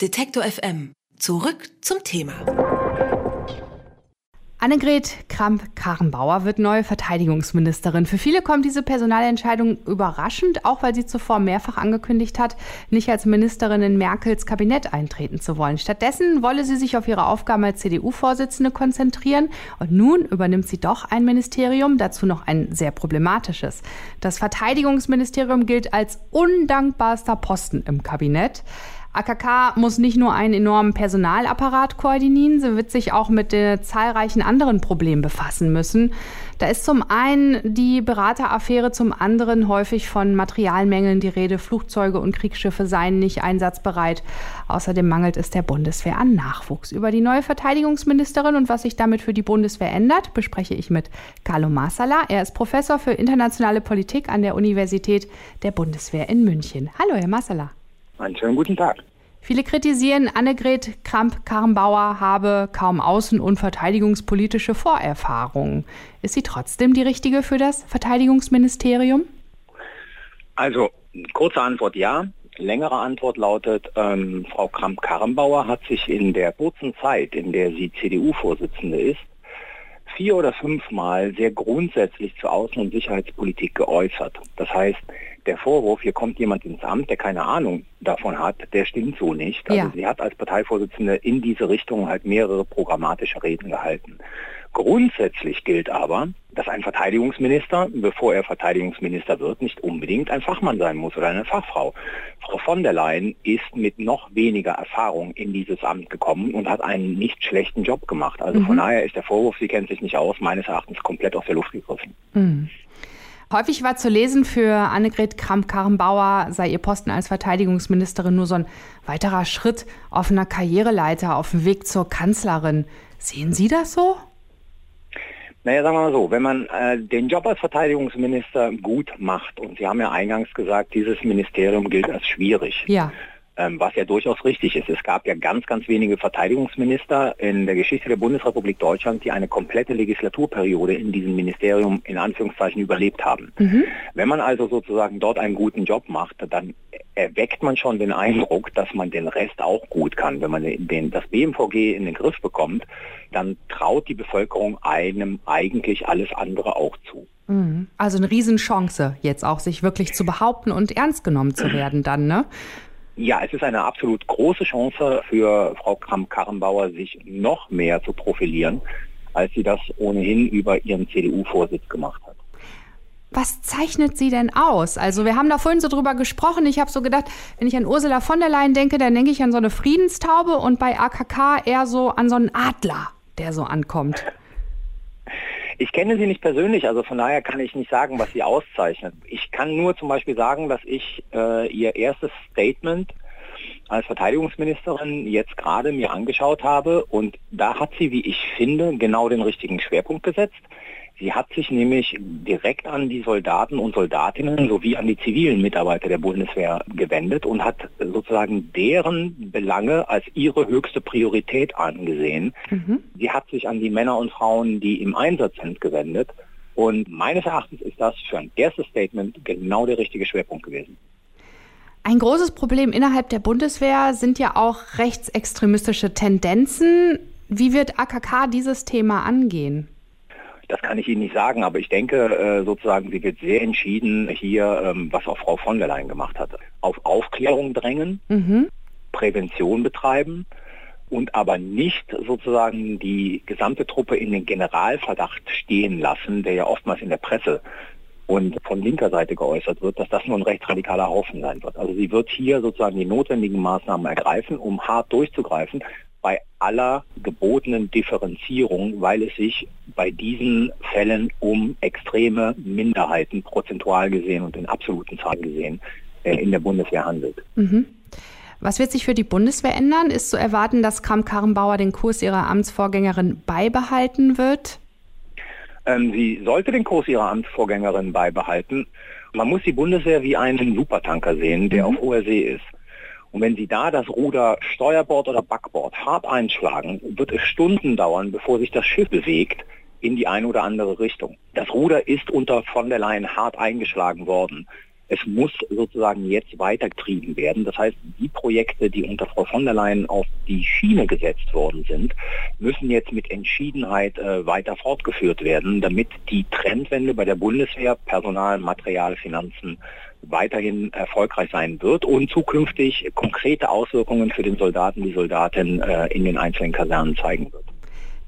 Detektor FM. Zurück zum Thema. Annegret Kramp-Karrenbauer wird neue Verteidigungsministerin. Für viele kommt diese Personalentscheidung überraschend, auch weil sie zuvor mehrfach angekündigt hat, nicht als Ministerin in Merkels Kabinett eintreten zu wollen. Stattdessen wolle sie sich auf ihre Aufgaben als CDU-Vorsitzende konzentrieren. Und nun übernimmt sie doch ein Ministerium, dazu noch ein sehr problematisches. Das Verteidigungsministerium gilt als undankbarster Posten im Kabinett. AKK muss nicht nur einen enormen Personalapparat koordinieren, sie wird sich auch mit den zahlreichen anderen Problemen befassen müssen. Da ist zum einen die Berateraffäre, zum anderen häufig von Materialmängeln die Rede. Flugzeuge und Kriegsschiffe seien nicht einsatzbereit. Außerdem mangelt es der Bundeswehr an Nachwuchs. Über die neue Verteidigungsministerin und was sich damit für die Bundeswehr ändert, bespreche ich mit Carlo Marsala. Er ist Professor für internationale Politik an der Universität der Bundeswehr in München. Hallo, Herr Marsala. Einen schönen guten Tag. Viele kritisieren, Annegret Kramp-Karrenbauer habe kaum außen- und verteidigungspolitische Vorerfahrungen. Ist sie trotzdem die richtige für das Verteidigungsministerium? Also, kurze Antwort ja. Längere Antwort lautet, ähm, Frau Kramp-Karrenbauer hat sich in der kurzen Zeit, in der sie CDU-Vorsitzende ist, vier oder fünfmal sehr grundsätzlich zur Außen- und Sicherheitspolitik geäußert. Das heißt, der Vorwurf, hier kommt jemand ins Amt, der keine Ahnung davon hat, der stimmt so nicht. Also ja. sie hat als Parteivorsitzende in diese Richtung halt mehrere programmatische Reden gehalten. Grundsätzlich gilt aber, dass ein Verteidigungsminister, bevor er Verteidigungsminister wird, nicht unbedingt ein Fachmann sein muss oder eine Fachfrau. Frau von der Leyen ist mit noch weniger Erfahrung in dieses Amt gekommen und hat einen nicht schlechten Job gemacht. Also mhm. von daher ist der Vorwurf, sie kennt sich nicht aus, meines Erachtens komplett aus der Luft gegriffen. Mhm. Häufig war zu lesen, für Annegret Kramp-Karrenbauer sei ihr Posten als Verteidigungsministerin nur so ein weiterer Schritt auf einer Karriereleiter auf dem Weg zur Kanzlerin. Sehen Sie das so? Naja, sagen wir mal so, wenn man äh, den Job als Verteidigungsminister gut macht, und Sie haben ja eingangs gesagt, dieses Ministerium gilt als schwierig. Ja ähm, was ja durchaus richtig ist. Es gab ja ganz, ganz wenige Verteidigungsminister in der Geschichte der Bundesrepublik Deutschland, die eine komplette Legislaturperiode in diesem Ministerium in Anführungszeichen überlebt haben. Mhm. Wenn man also sozusagen dort einen guten Job macht, dann erweckt man schon den Eindruck, dass man den Rest auch gut kann. Wenn man den, das BMVG in den Griff bekommt, dann traut die Bevölkerung einem eigentlich alles andere auch zu. Mhm. Also eine Riesenchance, jetzt auch sich wirklich zu behaupten und ernst genommen zu werden dann, ne? Ja, es ist eine absolut große Chance für Frau Kramp-Karrenbauer, sich noch mehr zu profilieren, als sie das ohnehin über ihren CDU-Vorsitz gemacht hat. Was zeichnet sie denn aus? Also wir haben da vorhin so drüber gesprochen. Ich habe so gedacht, wenn ich an Ursula von der Leyen denke, dann denke ich an so eine Friedenstaube und bei AKK eher so an so einen Adler, der so ankommt. Ich kenne sie nicht persönlich, also von daher kann ich nicht sagen, was sie auszeichnet. Ich kann nur zum Beispiel sagen, dass ich äh, ihr erstes Statement als Verteidigungsministerin jetzt gerade mir angeschaut habe und da hat sie, wie ich finde, genau den richtigen Schwerpunkt gesetzt. Sie hat sich nämlich direkt an die Soldaten und Soldatinnen sowie an die zivilen Mitarbeiter der Bundeswehr gewendet und hat sozusagen deren Belange als ihre höchste Priorität angesehen. Mhm. Sie hat sich an die Männer und Frauen, die im Einsatz sind, gewendet. Und meines Erachtens ist das für ein erstes Statement genau der richtige Schwerpunkt gewesen. Ein großes Problem innerhalb der Bundeswehr sind ja auch rechtsextremistische Tendenzen. Wie wird AKK dieses Thema angehen? Das kann ich Ihnen nicht sagen, aber ich denke äh, sozusagen, sie wird sehr entschieden hier, ähm, was auch Frau von der Leyen gemacht hat, auf Aufklärung drängen, mhm. Prävention betreiben und aber nicht sozusagen die gesamte Truppe in den Generalverdacht stehen lassen, der ja oftmals in der Presse und von linker Seite geäußert wird, dass das nur ein rechtsradikaler Haufen sein wird. Also sie wird hier sozusagen die notwendigen Maßnahmen ergreifen, um hart durchzugreifen bei aller gebotenen Differenzierung, weil es sich bei diesen Fällen um extreme Minderheiten prozentual gesehen und in absoluten Zahlen gesehen äh, in der Bundeswehr handelt. Mhm. Was wird sich für die Bundeswehr ändern? Ist zu erwarten, dass Kram-Karrenbauer den Kurs ihrer Amtsvorgängerin beibehalten wird? Ähm, sie sollte den Kurs ihrer Amtsvorgängerin beibehalten. Man muss die Bundeswehr wie einen Supertanker sehen, der mhm. auf hoher See ist. Und wenn Sie da das Ruder Steuerbord oder Backbord hart einschlagen, wird es Stunden dauern, bevor sich das Schiff bewegt in die eine oder andere Richtung. Das Ruder ist unter von der Leyen hart eingeschlagen worden. Es muss sozusagen jetzt weitergetrieben werden. Das heißt, die Projekte, die unter Frau von der Leyen auf die Schiene gesetzt worden sind, müssen jetzt mit Entschiedenheit äh, weiter fortgeführt werden, damit die Trendwende bei der Bundeswehr, Personal, Material, Finanzen weiterhin erfolgreich sein wird und zukünftig konkrete Auswirkungen für den Soldaten, die Soldatin äh, in den einzelnen Kasernen zeigen wird.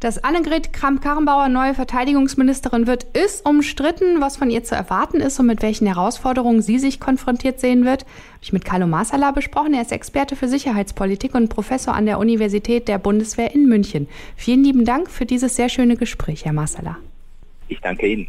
Dass Annegret Kramp-Karrenbauer neue Verteidigungsministerin wird, ist umstritten. Was von ihr zu erwarten ist und mit welchen Herausforderungen sie sich konfrontiert sehen wird, habe ich mit Carlo Masala besprochen. Er ist Experte für Sicherheitspolitik und Professor an der Universität der Bundeswehr in München. Vielen lieben Dank für dieses sehr schöne Gespräch, Herr Masala. Ich danke Ihnen.